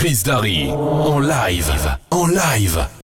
Chris Darry. En live. En live.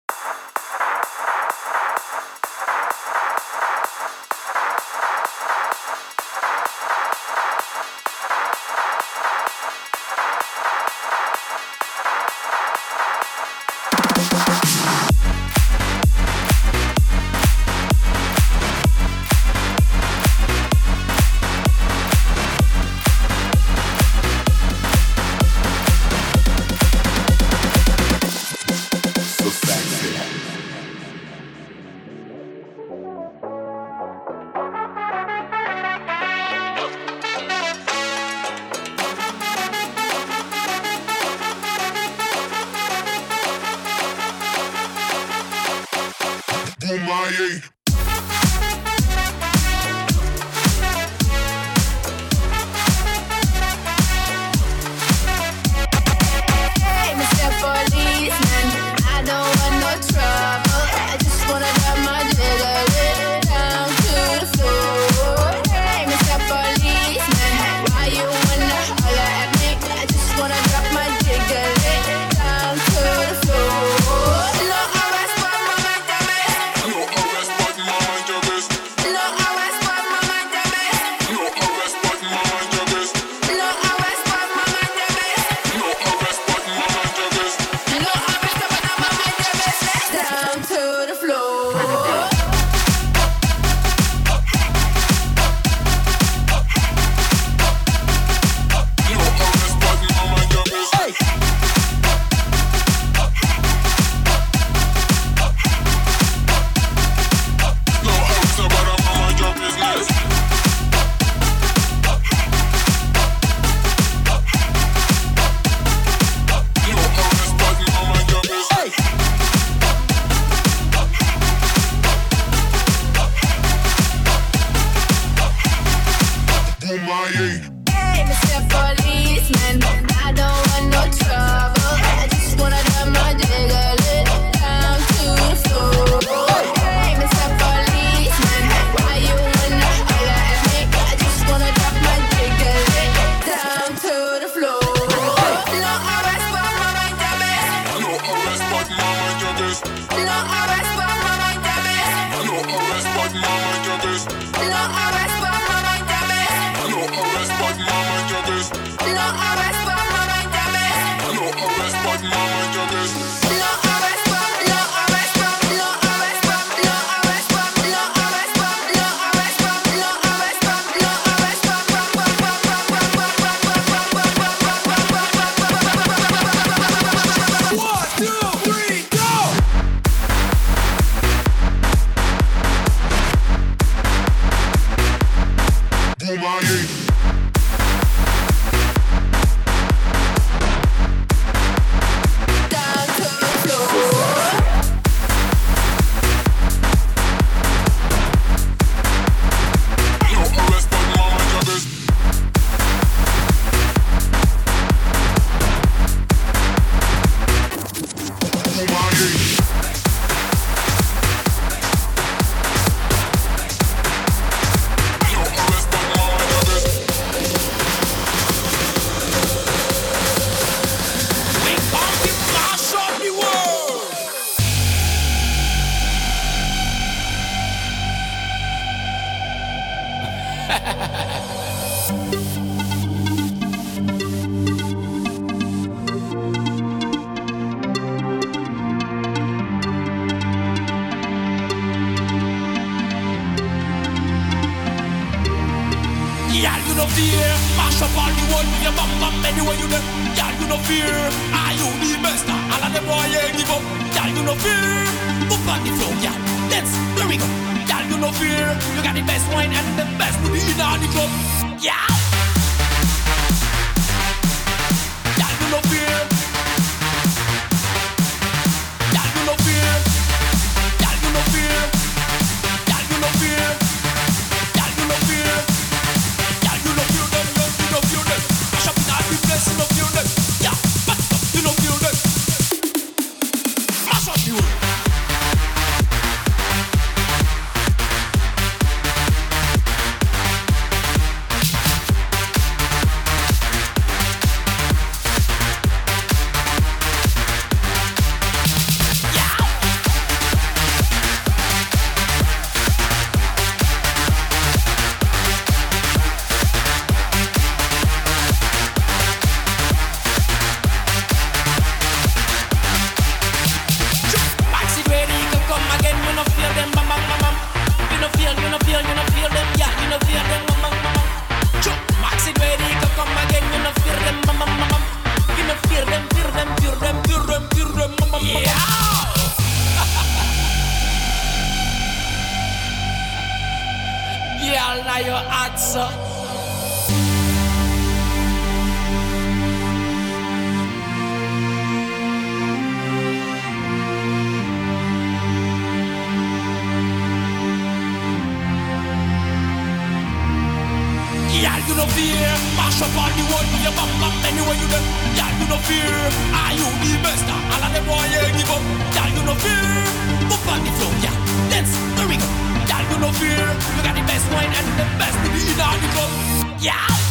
Y'all, you know fear. Mash up all the world with your bum bum anywhere you go. Y'all, you know fear. your bum bum anywhere you get. Yeah, you no fear. Are you the best? Ah, all of them boy yeah, give up. Yeah, you no fear. Up on the floor, yeah. Let's here we go. Yeah, you no fear. You got the best wine and the best in the club. Yeah.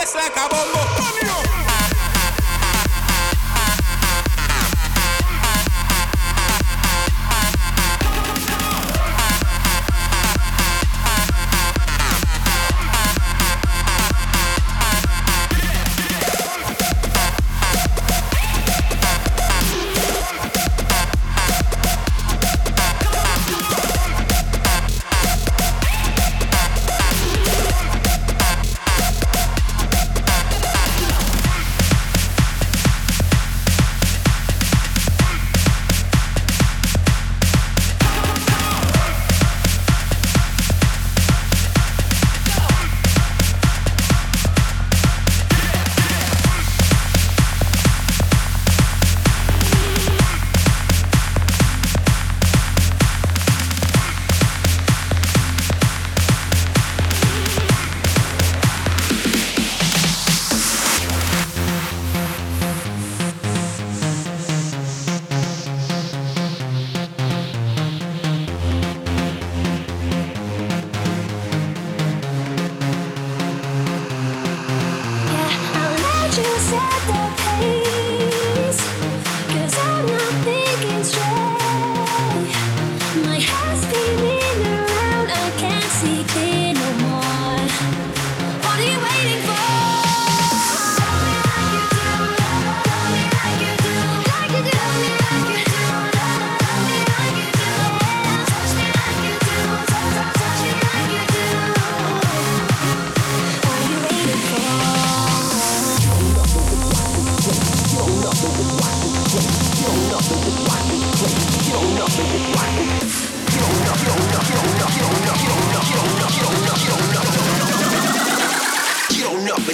bass like a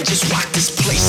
for. me like you do.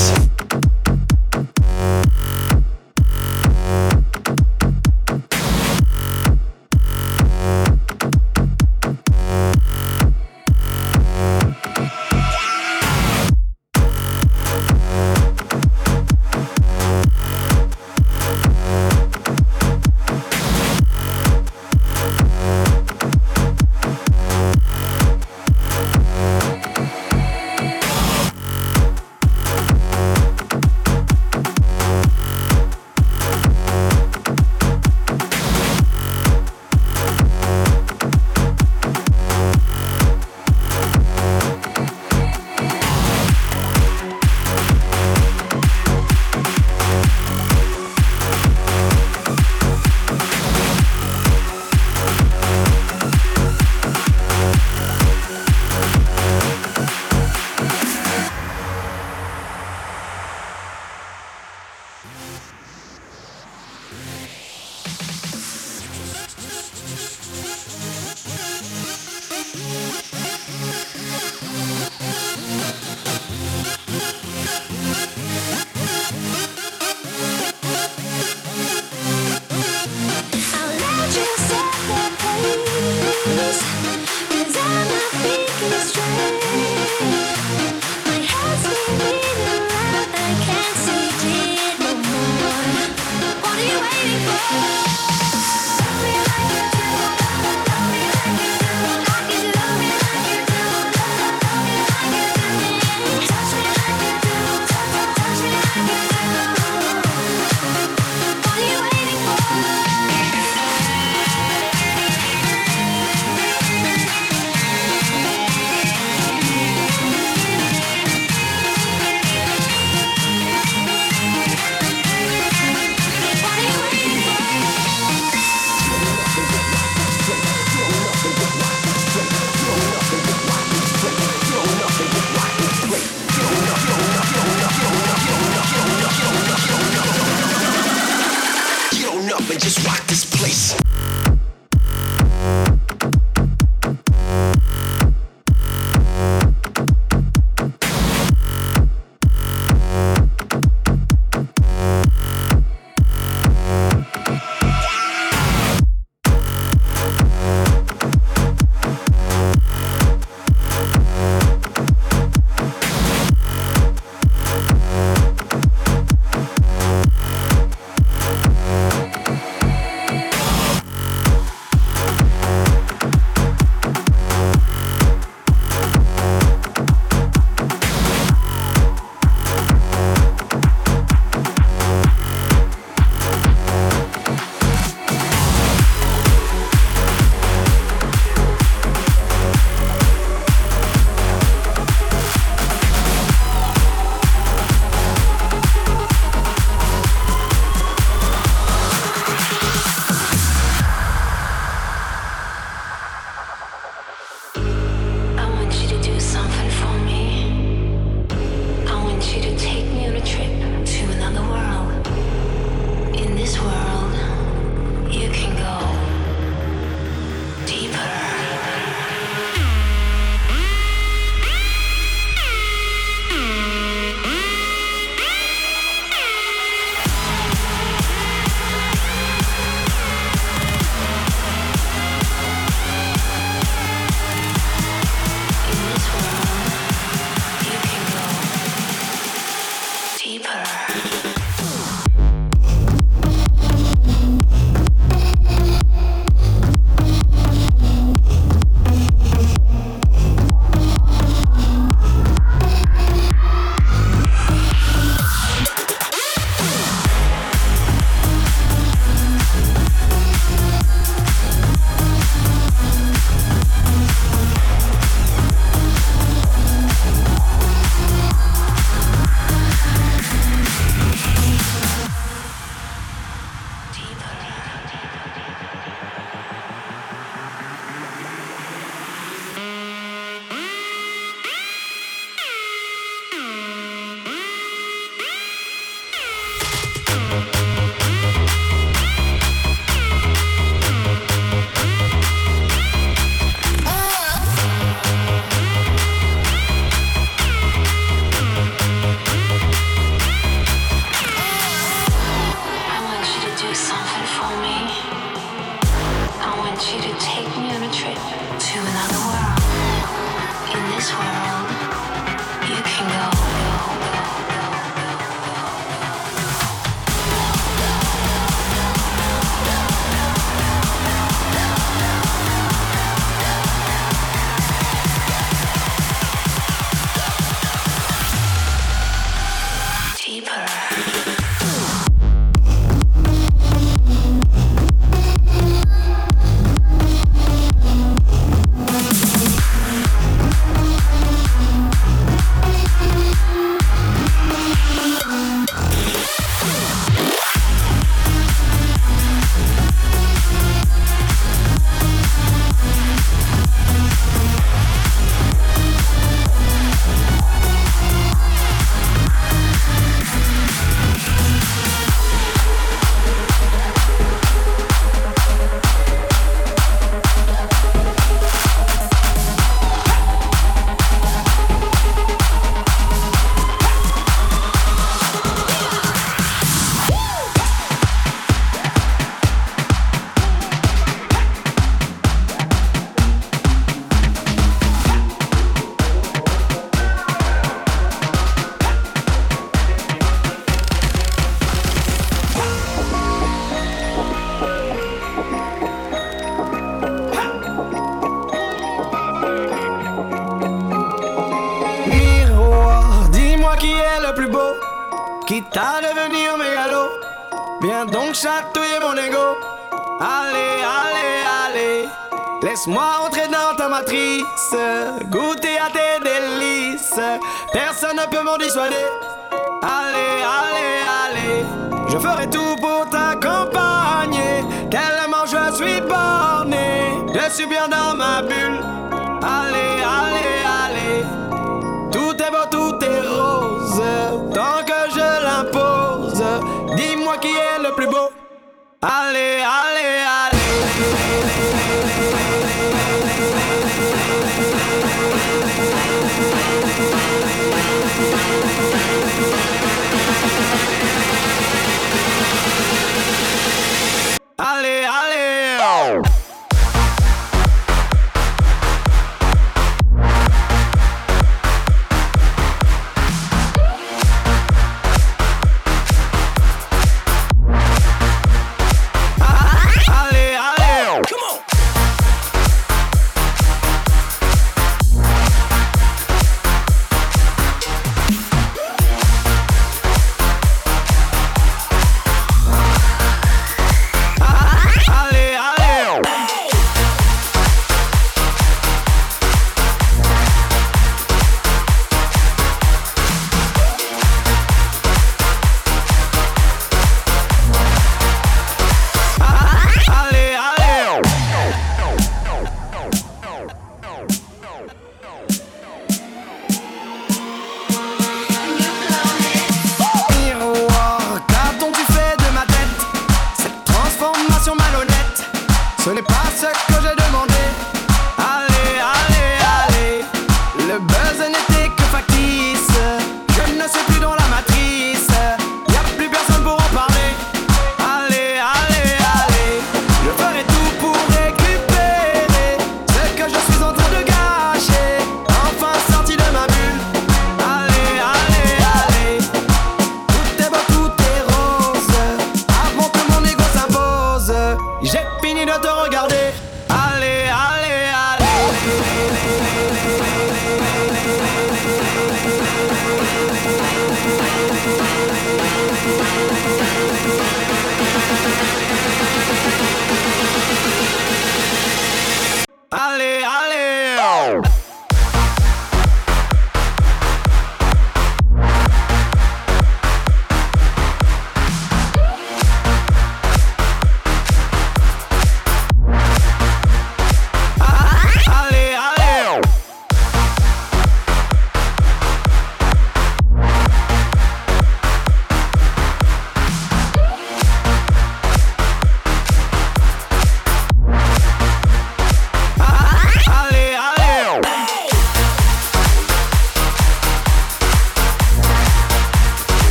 suis bien dans ma bulle.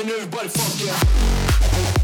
and everybody fuck yeah.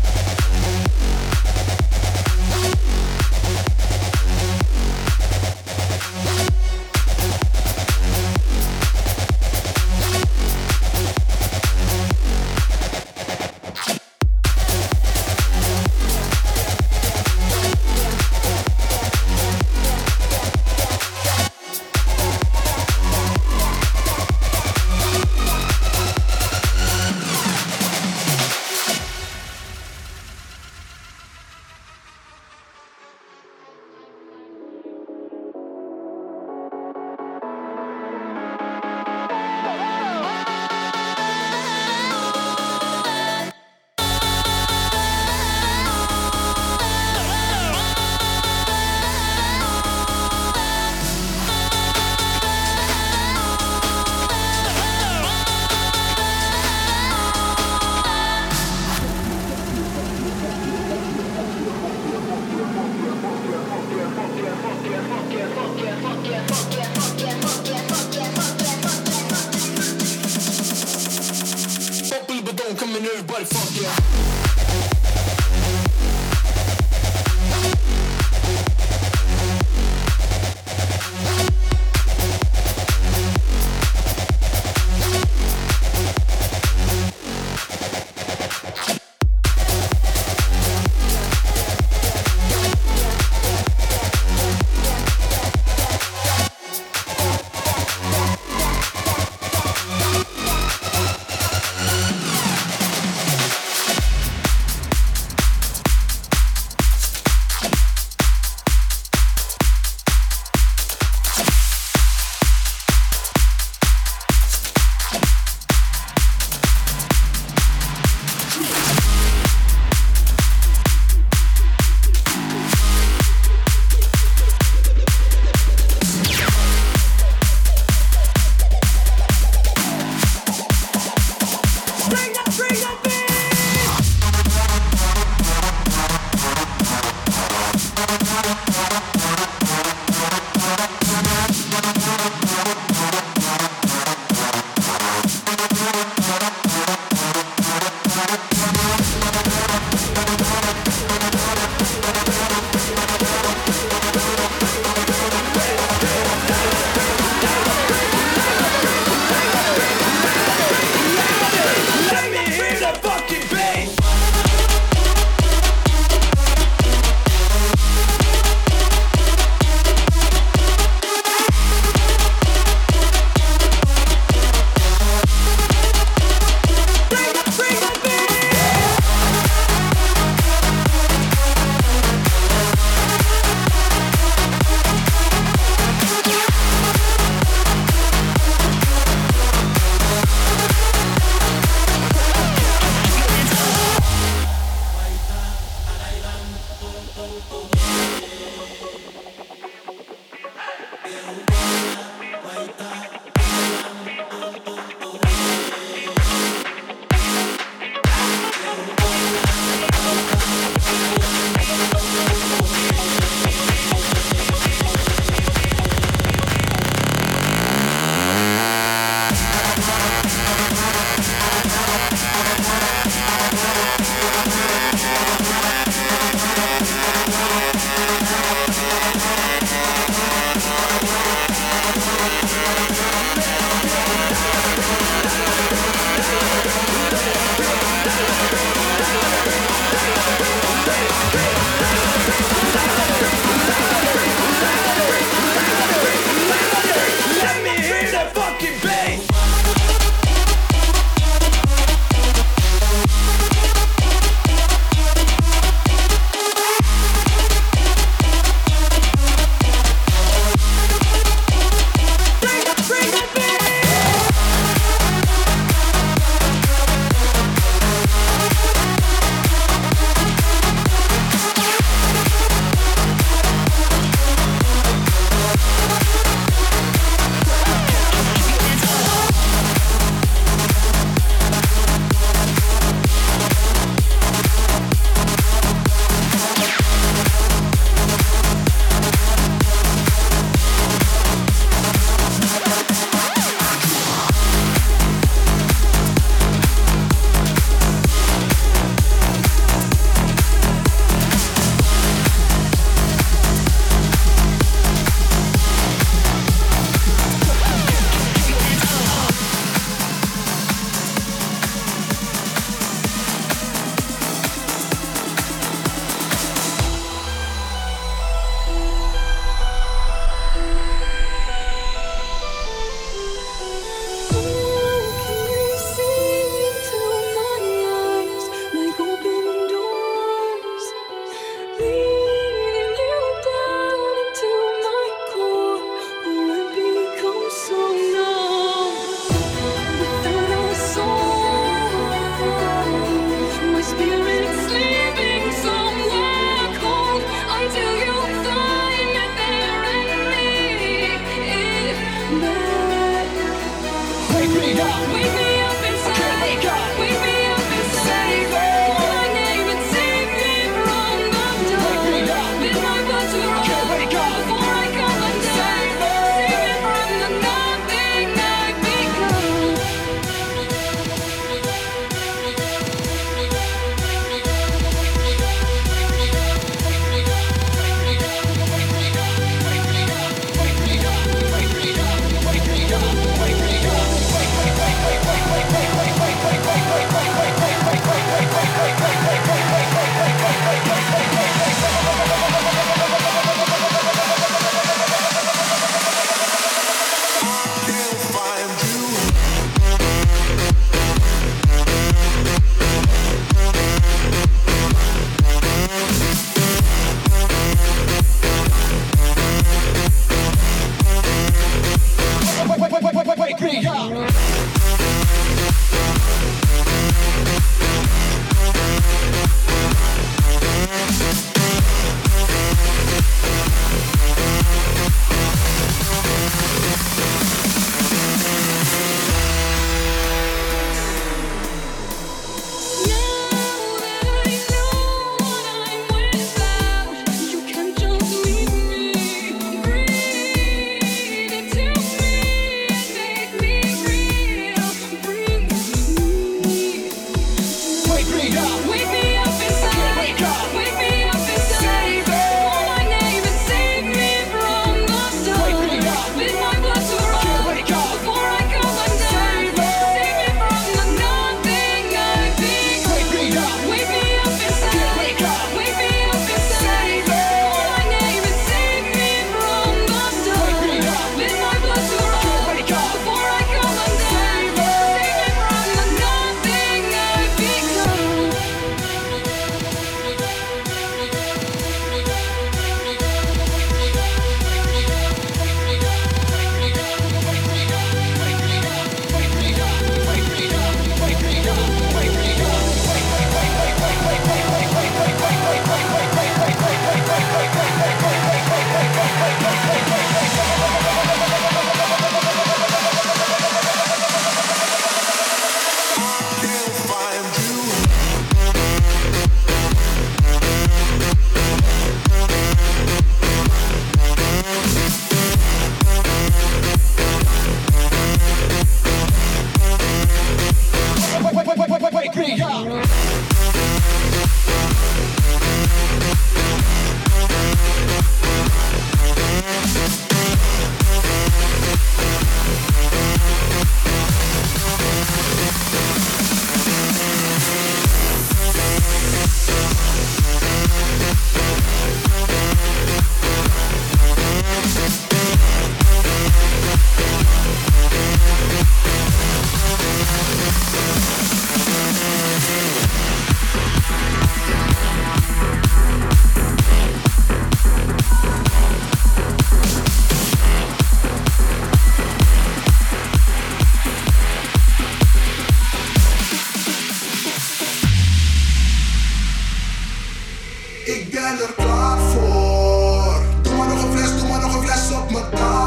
ben er klaar voor. Doe maar nog een fles, doe maar nog een fles op mijn taal.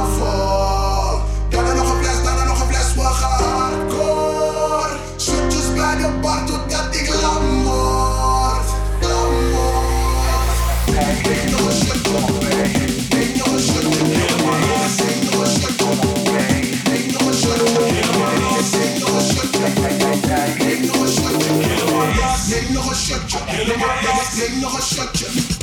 Ain't nobody else, ain't no structure.